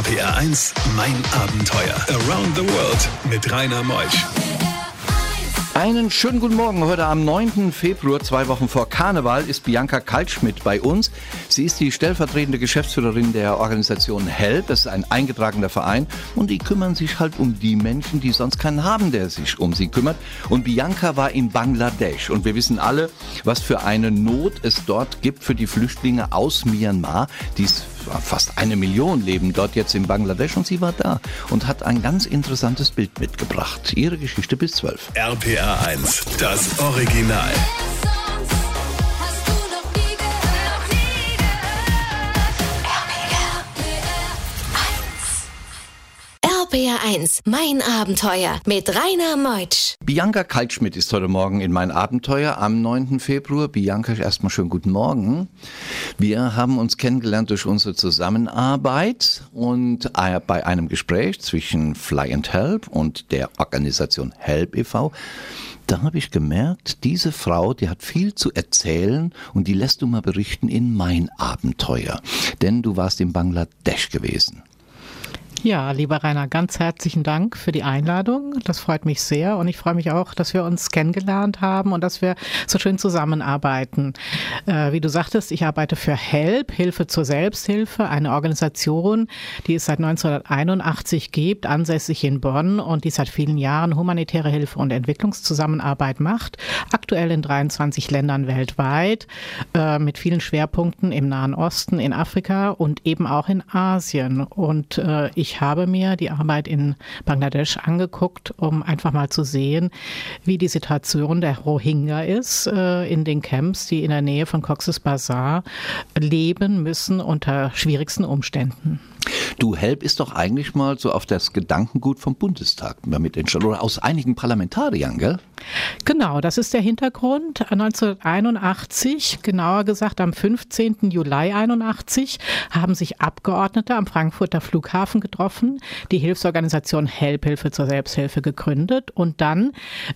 RPR 1, mein Abenteuer. Around the World mit Rainer Meusch. Einen schönen guten Morgen. Heute am 9. Februar, zwei Wochen vor Karneval, ist Bianca Kaltschmidt bei uns. Sie ist die stellvertretende Geschäftsführerin der Organisation HELP. Das ist ein eingetragener Verein und die kümmern sich halt um die Menschen, die sonst keinen haben, der sich um sie kümmert. Und Bianca war in Bangladesch und wir wissen alle, was für eine Not es dort gibt für die Flüchtlinge aus Myanmar, die fast eine Million leben dort jetzt in Bangladesch und sie war da und hat ein ganz interessantes Bild mitgebracht. Ihre Geschichte bis zwölf. RPA 1, das Original. RPR 1, mein Abenteuer mit Rainer Meutsch. Bianca Kaltschmidt ist heute Morgen in mein Abenteuer am 9. Februar. Bianca, erstmal schönen guten Morgen. Wir haben uns kennengelernt durch unsere Zusammenarbeit und äh, bei einem Gespräch zwischen Fly and Help und der Organisation Help e.V da habe ich gemerkt, diese Frau, die hat viel zu erzählen und die lässt du mal berichten in mein Abenteuer. Denn du warst in Bangladesch gewesen. Ja, lieber Rainer, ganz herzlichen Dank für die Einladung. Das freut mich sehr und ich freue mich auch, dass wir uns kennengelernt haben und dass wir so schön zusammenarbeiten. Äh, wie du sagtest, ich arbeite für HELP, Hilfe zur Selbsthilfe, eine Organisation, die es seit 1981 gibt, ansässig in Bonn und die seit vielen Jahren humanitäre Hilfe und Entwicklungszusammenarbeit macht. Aktuell in 23 Ländern weltweit, äh, mit vielen Schwerpunkten im Nahen Osten, in Afrika und eben auch in Asien. Und äh, ich ich habe mir die Arbeit in Bangladesch angeguckt, um einfach mal zu sehen, wie die Situation der Rohingya ist äh, in den Camps, die in der Nähe von Cox's Bazar leben müssen unter schwierigsten Umständen. Du, Help ist doch eigentlich mal so auf das Gedankengut vom Bundestag damit entstanden oder aus einigen Parlamentariern, gell? Genau, das ist der Hintergrund. 1981, genauer gesagt am 15. Juli 81, haben sich Abgeordnete am Frankfurter Flughafen getroffen, die Hilfsorganisation Help Hilfe zur Selbsthilfe gegründet und dann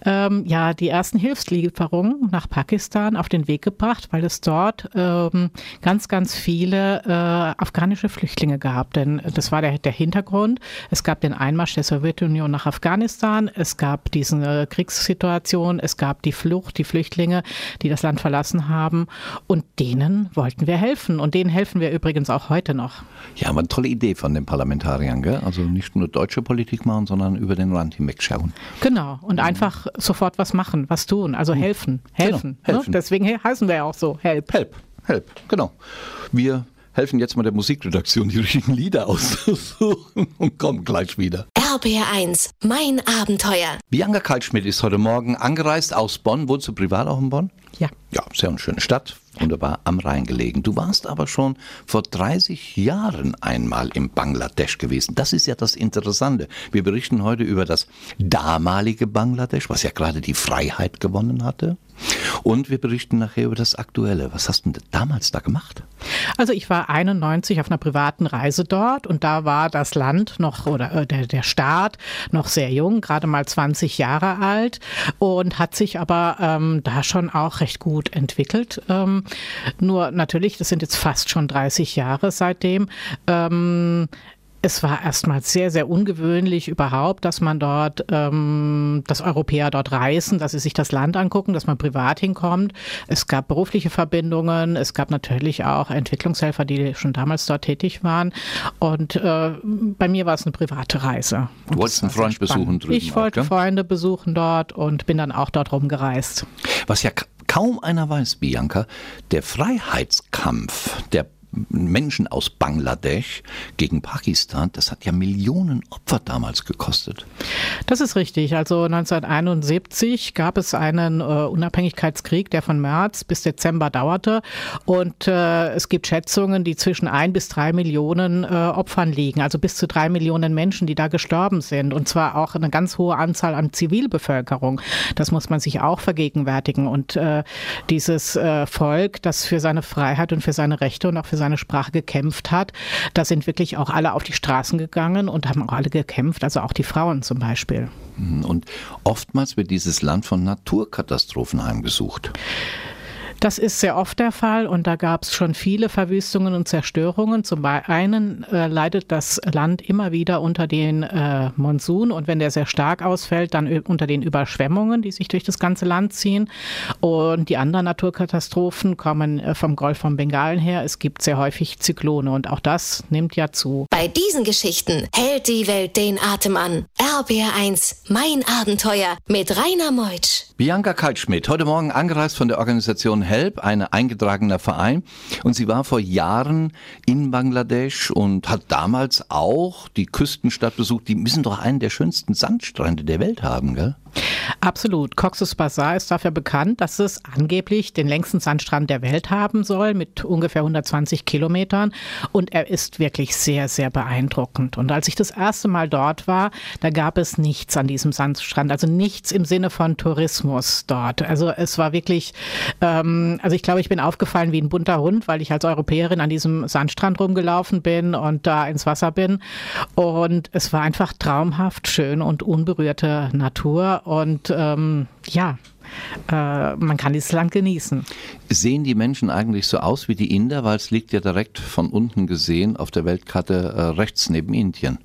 ähm, ja die ersten Hilfslieferungen nach Pakistan auf den Weg gebracht, weil es dort ähm, ganz, ganz viele äh, afghanische Flüchtlinge gab denn das war der, der Hintergrund. Es gab den Einmarsch der Sowjetunion nach Afghanistan, es gab diese Kriegssituation, es gab die Flucht, die Flüchtlinge, die das Land verlassen haben und denen wollten wir helfen und denen helfen wir übrigens auch heute noch. Ja, aber eine tolle Idee von den Parlamentariern, gell? Also nicht nur deutsche Politik machen, sondern über den Rand hinweg schauen. Genau, und mhm. einfach sofort was machen, was tun, also helfen, helfen. Genau, helfen. Ne? Deswegen heißen wir ja auch so, Help. Help, Help, genau. Wir helfen jetzt mal der Musikredaktion, die richtigen Lieder auszusuchen und kommen gleich wieder. RBR1, mein Abenteuer. Bianca Kaltschmidt ist heute Morgen angereist aus Bonn. Wohnst du privat auch in Bonn? Ja. Ja, sehr eine schöne Stadt, wunderbar am Rhein gelegen. Du warst aber schon vor 30 Jahren einmal in Bangladesch gewesen. Das ist ja das Interessante. Wir berichten heute über das damalige Bangladesch, was ja gerade die Freiheit gewonnen hatte. Und wir berichten nachher über das Aktuelle. Was hast du denn damals da gemacht? Also ich war 91 auf einer privaten Reise dort und da war das Land noch oder äh, der, der Staat noch sehr jung, gerade mal 20 Jahre alt und hat sich aber ähm, da schon auch recht gut entwickelt. Ähm, nur natürlich, das sind jetzt fast schon 30 Jahre seitdem. Ähm, es war erstmal sehr, sehr ungewöhnlich überhaupt, dass man dort, ähm, dass Europäer dort reisen, dass sie sich das Land angucken, dass man privat hinkommt. Es gab berufliche Verbindungen, es gab natürlich auch Entwicklungshelfer, die schon damals dort tätig waren. Und äh, bei mir war es eine private Reise. Du wolltest einen Freund besuchen drüben. Ich wollte auch, Freunde besuchen dort und bin dann auch dort rumgereist. Was ja kaum einer weiß, Bianca, der Freiheitskampf der Menschen aus Bangladesch gegen Pakistan, das hat ja Millionen Opfer damals gekostet. Das ist richtig. Also 1971 gab es einen äh, Unabhängigkeitskrieg, der von März bis Dezember dauerte. Und äh, es gibt Schätzungen, die zwischen ein bis drei Millionen äh, Opfern liegen. Also bis zu drei Millionen Menschen, die da gestorben sind. Und zwar auch eine ganz hohe Anzahl an Zivilbevölkerung. Das muss man sich auch vergegenwärtigen. Und äh, dieses äh, Volk, das für seine Freiheit und für seine Rechte und auch für seine seine Sprache gekämpft hat. Da sind wirklich auch alle auf die Straßen gegangen und haben auch alle gekämpft, also auch die Frauen zum Beispiel. Und oftmals wird dieses Land von Naturkatastrophen heimgesucht. Das ist sehr oft der Fall und da gab es schon viele Verwüstungen und Zerstörungen. Zum einen äh, leidet das Land immer wieder unter den äh, Monsun und wenn der sehr stark ausfällt, dann unter den Überschwemmungen, die sich durch das ganze Land ziehen. Und die anderen Naturkatastrophen kommen äh, vom Golf von Bengalen her. Es gibt sehr häufig Zyklone und auch das nimmt ja zu. Bei diesen Geschichten hält die Welt den Atem an. RBR1, mein Abenteuer mit Rainer Meutsch. Bianca Kaltschmidt, heute Morgen angereist von der Organisation HELP, ein eingetragener Verein. Und sie war vor Jahren in Bangladesch und hat damals auch die Küstenstadt besucht. Die müssen doch einen der schönsten Sandstrände der Welt haben, gell? Absolut. Cox's Bazar ist dafür bekannt, dass es angeblich den längsten Sandstrand der Welt haben soll mit ungefähr 120 Kilometern. Und er ist wirklich sehr, sehr beeindruckend. Und als ich das erste Mal dort war, da gab es nichts an diesem Sandstrand. Also nichts im Sinne von Tourismus dort. Also es war wirklich, ähm, also ich glaube, ich bin aufgefallen wie ein bunter Hund, weil ich als Europäerin an diesem Sandstrand rumgelaufen bin und da ins Wasser bin. Und es war einfach traumhaft schön und unberührte Natur. Und ähm, ja, äh, man kann dieses Land genießen. Sehen die Menschen eigentlich so aus wie die Inder, weil es liegt ja direkt von unten gesehen auf der Weltkarte äh, rechts neben Indien?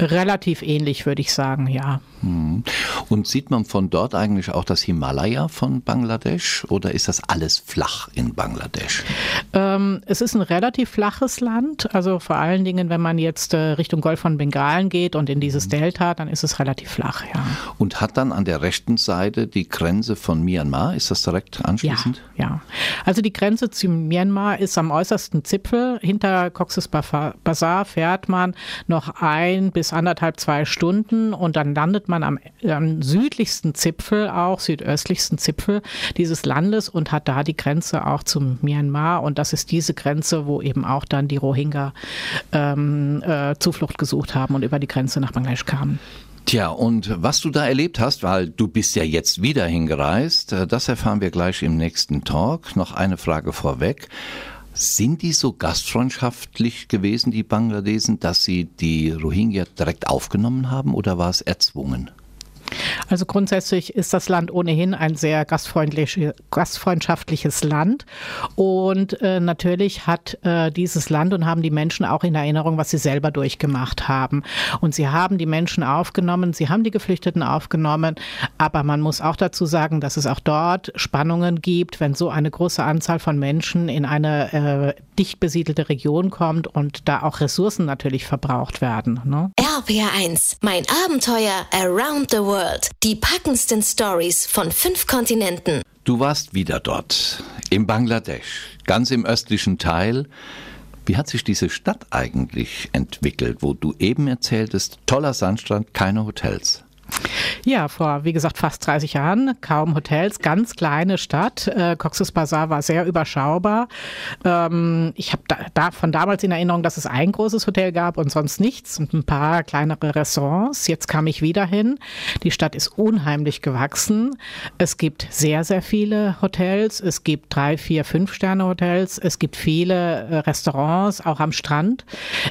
Relativ ähnlich, würde ich sagen, ja. Hm. Und sieht man von dort eigentlich auch das Himalaya von Bangladesch oder ist das alles flach in Bangladesch? Ähm, es ist ein relativ flaches Land. Also vor allen Dingen, wenn man jetzt äh, Richtung Golf von Bengalen geht und in dieses mhm. Delta, dann ist es relativ flach, ja. Und hat dann an der rechten Seite die Grenze von Myanmar, ist das direkt anschließend? Ja, ja. Also die Grenze zu Myanmar ist am äußersten Zipfel. Hinter Cox's Bazar fährt man noch ein bis anderthalb, zwei Stunden und dann landet man man am, am südlichsten Zipfel, auch südöstlichsten Zipfel dieses Landes und hat da die Grenze auch zum Myanmar. Und das ist diese Grenze, wo eben auch dann die Rohingya ähm, äh, Zuflucht gesucht haben und über die Grenze nach Bangladesch kamen. Tja, und was du da erlebt hast, weil du bist ja jetzt wieder hingereist, äh, das erfahren wir gleich im nächsten Talk. Noch eine Frage vorweg. Sind die so gastfreundschaftlich gewesen, die Bangladesen, dass sie die Rohingya direkt aufgenommen haben oder war es erzwungen? Also grundsätzlich ist das Land ohnehin ein sehr gastfreundschaftliches Land. Und äh, natürlich hat äh, dieses Land und haben die Menschen auch in Erinnerung, was sie selber durchgemacht haben. Und sie haben die Menschen aufgenommen, sie haben die Geflüchteten aufgenommen. Aber man muss auch dazu sagen, dass es auch dort Spannungen gibt, wenn so eine große Anzahl von Menschen in eine äh, dicht besiedelte Region kommt und da auch Ressourcen natürlich verbraucht werden. Ne? RPR1, mein Abenteuer Around the World. Die packendsten Stories von fünf Kontinenten. Du warst wieder dort, in Bangladesch, ganz im östlichen Teil. Wie hat sich diese Stadt eigentlich entwickelt, wo du eben erzähltest, toller Sandstrand, keine Hotels? Ja, vor, wie gesagt, fast 30 Jahren, kaum Hotels, ganz kleine Stadt. Äh, Cox's Bazar war sehr überschaubar. Ähm, ich habe da, da, von damals in Erinnerung, dass es ein großes Hotel gab und sonst nichts und ein paar kleinere Restaurants. Jetzt kam ich wieder hin. Die Stadt ist unheimlich gewachsen. Es gibt sehr, sehr viele Hotels. Es gibt drei, vier, fünf Sterne Hotels. Es gibt viele äh, Restaurants, auch am Strand.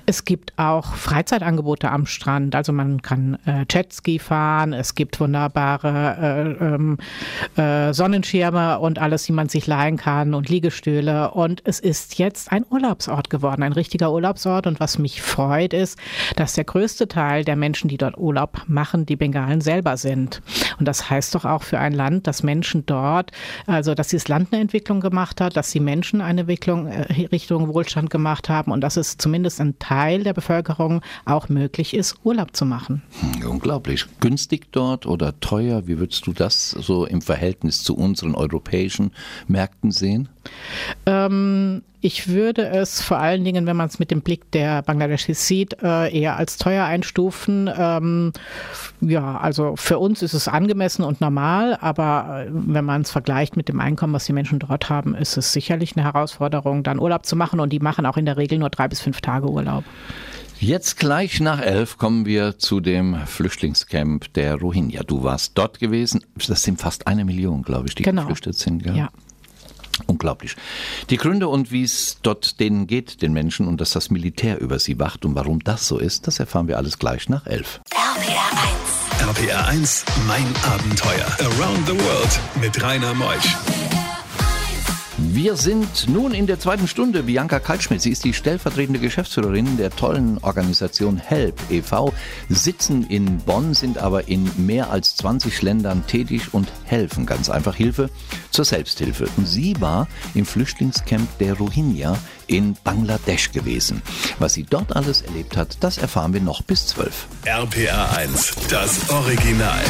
Es gibt auch Freizeitangebote am Strand. Also man kann äh, Jetski fahren. Es gibt wunderbare äh, ähm, äh, Sonnenschirme und alles, die man sich leihen kann und Liegestühle. Und es ist jetzt ein Urlaubsort geworden, ein richtiger Urlaubsort. Und was mich freut, ist, dass der größte Teil der Menschen, die dort Urlaub machen, die Bengalen selber sind. Und das heißt doch auch für ein Land, dass Menschen dort, also dass dieses Land eine Entwicklung gemacht hat, dass die Menschen eine Entwicklung äh, Richtung Wohlstand gemacht haben und dass es zumindest ein Teil der Bevölkerung auch möglich ist, Urlaub zu machen. Hm, unglaublich. Günstig dort oder teuer? Wie würdest du das so im Verhältnis zu unseren europäischen Märkten sehen? Ähm, ich würde es vor allen Dingen, wenn man es mit dem Blick der Bangladeschis sieht, äh, eher als teuer einstufen. Ähm, ja, also für uns ist es angemessen und normal, aber äh, wenn man es vergleicht mit dem Einkommen, was die Menschen dort haben, ist es sicherlich eine Herausforderung, dann Urlaub zu machen und die machen auch in der Regel nur drei bis fünf Tage Urlaub. Jetzt gleich nach elf kommen wir zu dem Flüchtlingscamp der Rohingya. Du warst dort gewesen. Das sind fast eine Million, glaube ich, die genau. geflüchtet sind. Gell? Ja. Unglaublich. Die Gründe und wie es dort denen geht, den Menschen, und dass das Militär über sie wacht und warum das so ist, das erfahren wir alles gleich nach elf. RPR 1. RPR 1, mein Abenteuer. Around the World mit Rainer Meusch. Wir sind nun in der zweiten Stunde. Bianca Kaltschmidt, sie ist die stellvertretende Geschäftsführerin der tollen Organisation HELP e.V., sitzen in Bonn, sind aber in mehr als 20 Ländern tätig und helfen ganz einfach Hilfe zur Selbsthilfe. Und sie war im Flüchtlingscamp der Rohingya in Bangladesch gewesen. Was sie dort alles erlebt hat, das erfahren wir noch bis 12. RPA 1, das Original.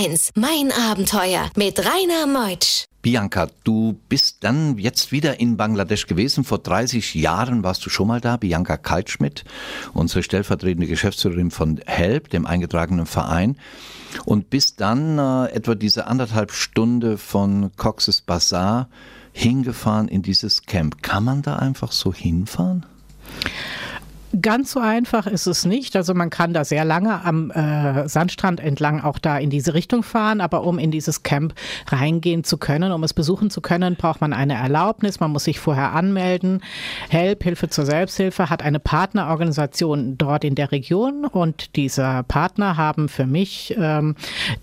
1, mein Abenteuer mit Rainer Meutsch. Bianca, du bist dann jetzt wieder in Bangladesch gewesen. Vor 30 Jahren warst du schon mal da. Bianca Kaltschmidt, unsere stellvertretende Geschäftsführerin von HELP, dem eingetragenen Verein. Und bist dann äh, etwa diese anderthalb Stunde von Cox's Bazar hingefahren in dieses Camp. Kann man da einfach so hinfahren? Ganz so einfach ist es nicht. Also man kann da sehr lange am äh, Sandstrand entlang auch da in diese Richtung fahren, aber um in dieses Camp reingehen zu können, um es besuchen zu können, braucht man eine Erlaubnis. Man muss sich vorher anmelden. HELP, Hilfe zur Selbsthilfe, hat eine Partnerorganisation dort in der Region und diese Partner haben für mich ähm,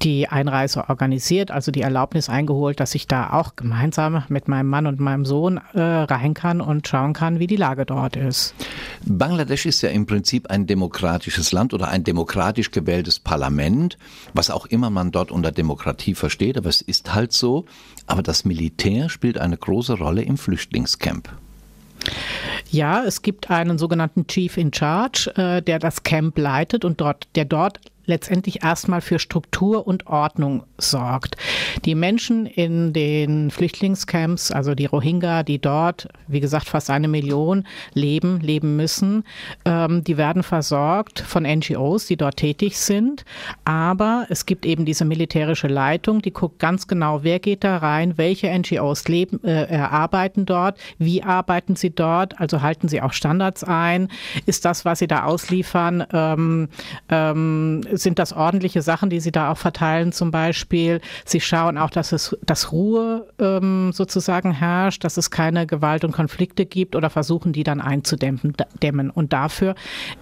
die Einreise organisiert, also die Erlaubnis eingeholt, dass ich da auch gemeinsam mit meinem Mann und meinem Sohn äh, rein kann und schauen kann, wie die Lage dort ist. Bangladesch Bangladesch ist ja im Prinzip ein demokratisches Land oder ein demokratisch gewähltes Parlament, was auch immer man dort unter Demokratie versteht, aber es ist halt so. Aber das Militär spielt eine große Rolle im Flüchtlingscamp. Ja, es gibt einen sogenannten Chief in Charge, äh, der das Camp leitet und dort, der dort letztendlich erstmal für Struktur und Ordnung sorgt. Die Menschen in den Flüchtlingscamps, also die Rohingya, die dort, wie gesagt, fast eine Million leben, leben müssen, ähm, die werden versorgt von NGOs, die dort tätig sind. Aber es gibt eben diese militärische Leitung, die guckt ganz genau, wer geht da rein, welche NGOs leben, äh, arbeiten dort, wie arbeiten sie dort, also halten sie auch Standards ein, ist das, was sie da ausliefern, ähm, ähm, sind das ordentliche Sachen, die Sie da auch verteilen zum Beispiel. Sie schauen auch, dass es dass Ruhe ähm, sozusagen herrscht, dass es keine Gewalt und Konflikte gibt oder versuchen, die dann einzudämmen. Dämmen. Und dafür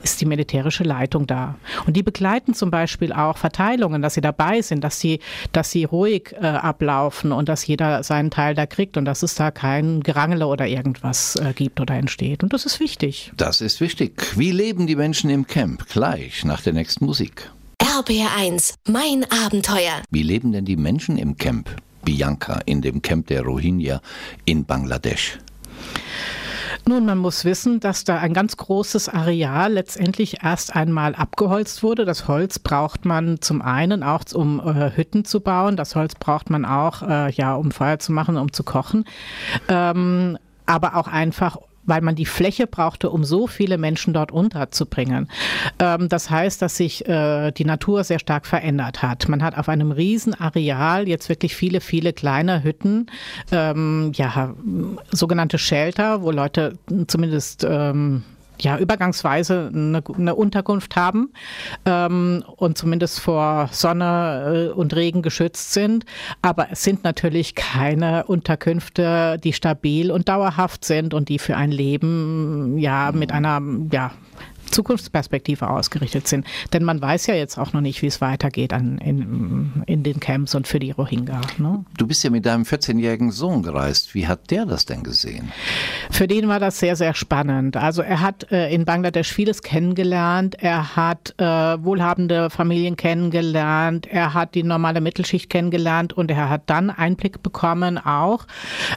ist die militärische Leitung da. Und die begleiten zum Beispiel auch Verteilungen, dass sie dabei sind, dass sie, dass sie ruhig äh, ablaufen und dass jeder seinen Teil da kriegt und dass es da kein Gerangele oder irgendwas äh, gibt oder entsteht. Und das ist wichtig. Das ist wichtig. Wie leben die Menschen im Camp? Gleich nach der nächsten Musik. RBR1, mein Abenteuer. Wie leben denn die Menschen im Camp? Bianca in dem Camp der Rohingya in Bangladesch. Nun, man muss wissen, dass da ein ganz großes Areal letztendlich erst einmal abgeholzt wurde. Das Holz braucht man zum einen auch, um äh, Hütten zu bauen. Das Holz braucht man auch, äh, ja, um Feuer zu machen, um zu kochen. Ähm, aber auch einfach, weil man die Fläche brauchte, um so viele Menschen dort unterzubringen. Ähm, das heißt, dass sich äh, die Natur sehr stark verändert hat. Man hat auf einem riesen Areal jetzt wirklich viele, viele kleine Hütten, ähm, ja, sogenannte Shelter, wo Leute zumindest ähm, ja, übergangsweise eine, eine Unterkunft haben ähm, und zumindest vor Sonne äh, und Regen geschützt sind. Aber es sind natürlich keine Unterkünfte, die stabil und dauerhaft sind und die für ein Leben ja mit einer ja, Zukunftsperspektive ausgerichtet sind. Denn man weiß ja jetzt auch noch nicht, wie es weitergeht an, in, in den Camps und für die Rohingya. Ne? Du bist ja mit deinem 14-jährigen Sohn gereist. Wie hat der das denn gesehen? Für den war das sehr, sehr spannend. Also er hat äh, in Bangladesch vieles kennengelernt. Er hat äh, wohlhabende Familien kennengelernt. Er hat die normale Mittelschicht kennengelernt und er hat dann Einblick bekommen auch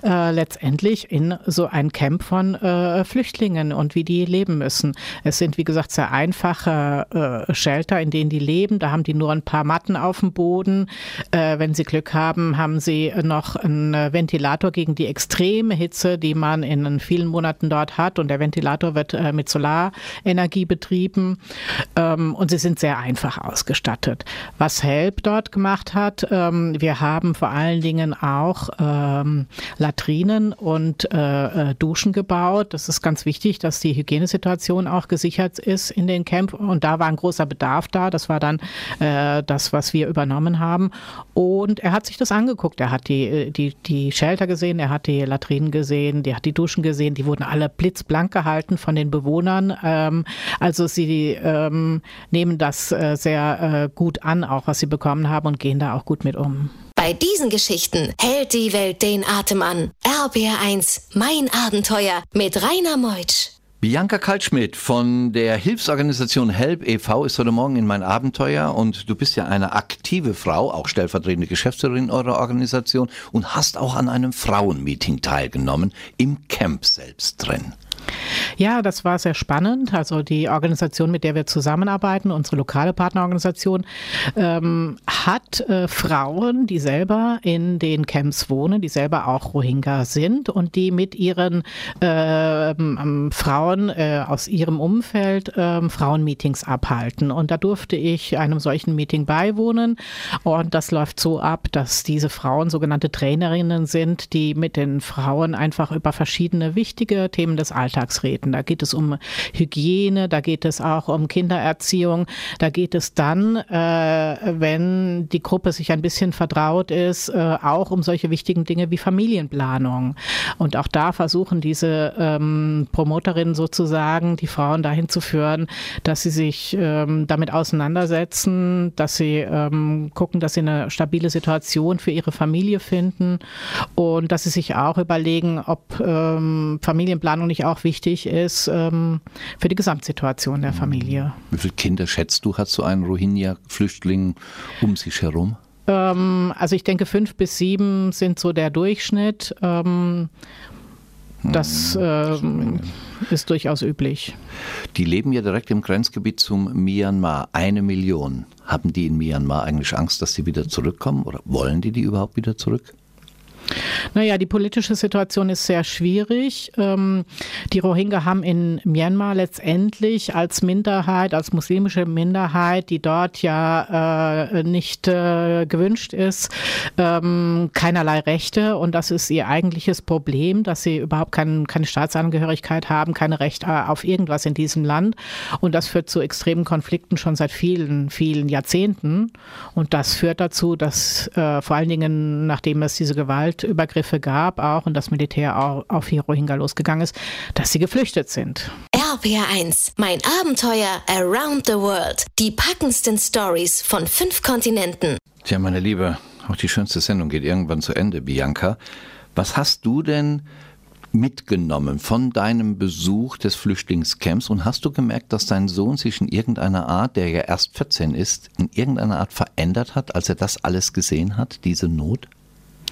äh, letztendlich in so ein Camp von äh, Flüchtlingen und wie die leben müssen. Es sind wie gesagt, sehr einfache äh, Shelter, in denen die leben. Da haben die nur ein paar Matten auf dem Boden. Äh, wenn sie Glück haben, haben sie noch einen Ventilator gegen die extreme Hitze, die man in vielen Monaten dort hat. Und der Ventilator wird äh, mit Solarenergie betrieben. Ähm, und sie sind sehr einfach ausgestattet. Was HELP dort gemacht hat, ähm, wir haben vor allen Dingen auch ähm, Latrinen und äh, äh Duschen gebaut. Das ist ganz wichtig, dass die Hygienesituation auch gesichert Ist in den Camp und da war ein großer Bedarf da. Das war dann äh, das, was wir übernommen haben. Und er hat sich das angeguckt. Er hat die, äh, die, die Shelter gesehen, er hat die Latrinen gesehen, er hat die Duschen gesehen. Die wurden alle blitzblank gehalten von den Bewohnern. Ähm, also sie ähm, nehmen das äh, sehr äh, gut an, auch was sie bekommen haben und gehen da auch gut mit um. Bei diesen Geschichten hält die Welt den Atem an. RBR1, mein Abenteuer mit Rainer Meutsch. Bianca Kaltschmidt von der Hilfsorganisation Help e.V. ist heute Morgen in mein Abenteuer und du bist ja eine aktive Frau, auch stellvertretende Geschäftsführerin eurer Organisation und hast auch an einem Frauenmeeting teilgenommen, im Camp selbst drin. Ja, das war sehr spannend. Also die Organisation, mit der wir zusammenarbeiten, unsere lokale Partnerorganisation, ähm, hat äh, Frauen, die selber in den Camps wohnen, die selber auch Rohingya sind und die mit ihren äh, ähm, Frauen äh, aus ihrem Umfeld ähm, Frauenmeetings abhalten. Und da durfte ich einem solchen Meeting beiwohnen. Und das läuft so ab, dass diese Frauen sogenannte Trainerinnen sind, die mit den Frauen einfach über verschiedene wichtige Themen des Alltags Alltagsreden. Da geht es um Hygiene, da geht es auch um Kindererziehung, da geht es dann, äh, wenn die Gruppe sich ein bisschen vertraut ist, äh, auch um solche wichtigen Dinge wie Familienplanung. Und auch da versuchen diese ähm, Promoterinnen sozusagen, die Frauen dahin zu führen, dass sie sich ähm, damit auseinandersetzen, dass sie ähm, gucken, dass sie eine stabile Situation für ihre Familie finden und dass sie sich auch überlegen, ob ähm, Familienplanung nicht auch wichtig ist ähm, für die Gesamtsituation der Familie. Wie viele Kinder schätzt du, hat so ein Rohingya-Flüchtling um sich herum? Ähm, also ich denke, fünf bis sieben sind so der Durchschnitt. Ähm, das ähm, ist durchaus üblich. Die leben ja direkt im Grenzgebiet zum Myanmar. Eine Million. Haben die in Myanmar eigentlich Angst, dass sie wieder zurückkommen? Oder wollen die die überhaupt wieder zurück? Naja, die politische Situation ist sehr schwierig. Ähm, die Rohingya haben in Myanmar letztendlich als Minderheit, als muslimische Minderheit, die dort ja äh, nicht äh, gewünscht ist, ähm, keinerlei Rechte. Und das ist ihr eigentliches Problem, dass sie überhaupt kein, keine Staatsangehörigkeit haben, keine Rechte auf irgendwas in diesem Land. Und das führt zu extremen Konflikten schon seit vielen, vielen Jahrzehnten. Und das führt dazu, dass äh, vor allen Dingen, nachdem es diese Gewalt Gewaltübergriffe gab auch und das Militär auch auf die Rohingya losgegangen ist, dass sie geflüchtet sind. RPR1, mein Abenteuer Around the World. Die packendsten Stories von fünf Kontinenten. Tja, meine Liebe, auch die schönste Sendung geht irgendwann zu Ende, Bianca. Was hast du denn mitgenommen von deinem Besuch des Flüchtlingscamps und hast du gemerkt, dass dein Sohn sich in irgendeiner Art, der ja erst 14 ist, in irgendeiner Art verändert hat, als er das alles gesehen hat, diese Not?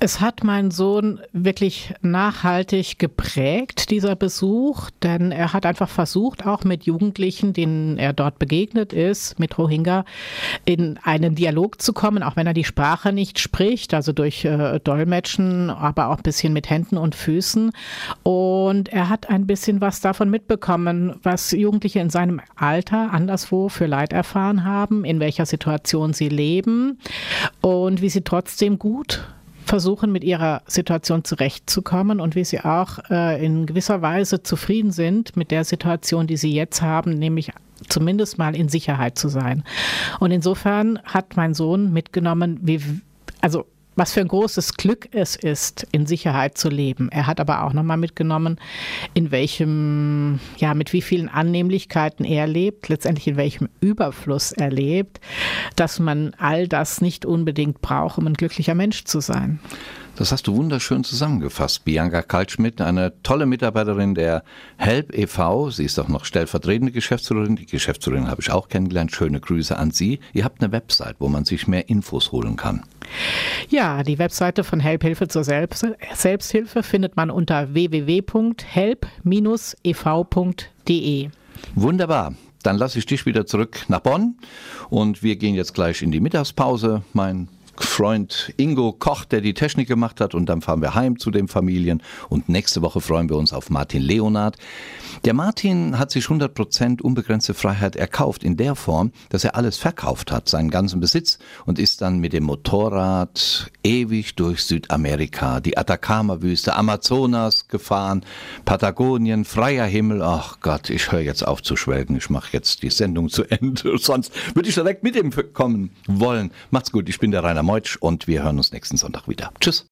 Es hat meinen Sohn wirklich nachhaltig geprägt, dieser Besuch, denn er hat einfach versucht, auch mit Jugendlichen, denen er dort begegnet ist, mit Rohingya, in einen Dialog zu kommen, auch wenn er die Sprache nicht spricht, also durch äh, Dolmetschen, aber auch ein bisschen mit Händen und Füßen. Und er hat ein bisschen was davon mitbekommen, was Jugendliche in seinem Alter anderswo für Leid erfahren haben, in welcher Situation sie leben und wie sie trotzdem gut versuchen, mit ihrer Situation zurechtzukommen und wie sie auch äh, in gewisser Weise zufrieden sind mit der Situation, die sie jetzt haben, nämlich zumindest mal in Sicherheit zu sein. Und insofern hat mein Sohn mitgenommen, wie, also was für ein großes Glück es ist, in Sicherheit zu leben. Er hat aber auch nochmal mitgenommen, in welchem, ja, mit wie vielen Annehmlichkeiten er lebt, letztendlich in welchem Überfluss er lebt, dass man all das nicht unbedingt braucht, um ein glücklicher Mensch zu sein. Das hast du wunderschön zusammengefasst. Bianca Kaltschmidt, eine tolle Mitarbeiterin der Help e.V. Sie ist auch noch stellvertretende Geschäftsführerin. Die Geschäftsführerin habe ich auch kennengelernt. Schöne Grüße an Sie. Ihr habt eine Website, wo man sich mehr Infos holen kann. Ja, die Webseite von Help Hilfe zur Selbst Selbsthilfe findet man unter www.help-ev.de. Wunderbar. Dann lasse ich dich wieder zurück nach Bonn und wir gehen jetzt gleich in die Mittagspause. Mein Freund Ingo Koch, der die Technik gemacht hat. Und dann fahren wir heim zu den Familien. Und nächste Woche freuen wir uns auf Martin Leonard. Der Martin hat sich 100% unbegrenzte Freiheit erkauft in der Form, dass er alles verkauft hat, seinen ganzen Besitz und ist dann mit dem Motorrad ewig durch Südamerika, die Atacama-Wüste, Amazonas gefahren, Patagonien, freier Himmel. Ach Gott, ich höre jetzt auf zu schwelgen. Ich mache jetzt die Sendung zu Ende. Sonst würde ich direkt mit ihm kommen wollen. Macht's gut, ich bin der Rainer Meutsch und wir hören uns nächsten Sonntag wieder. Tschüss.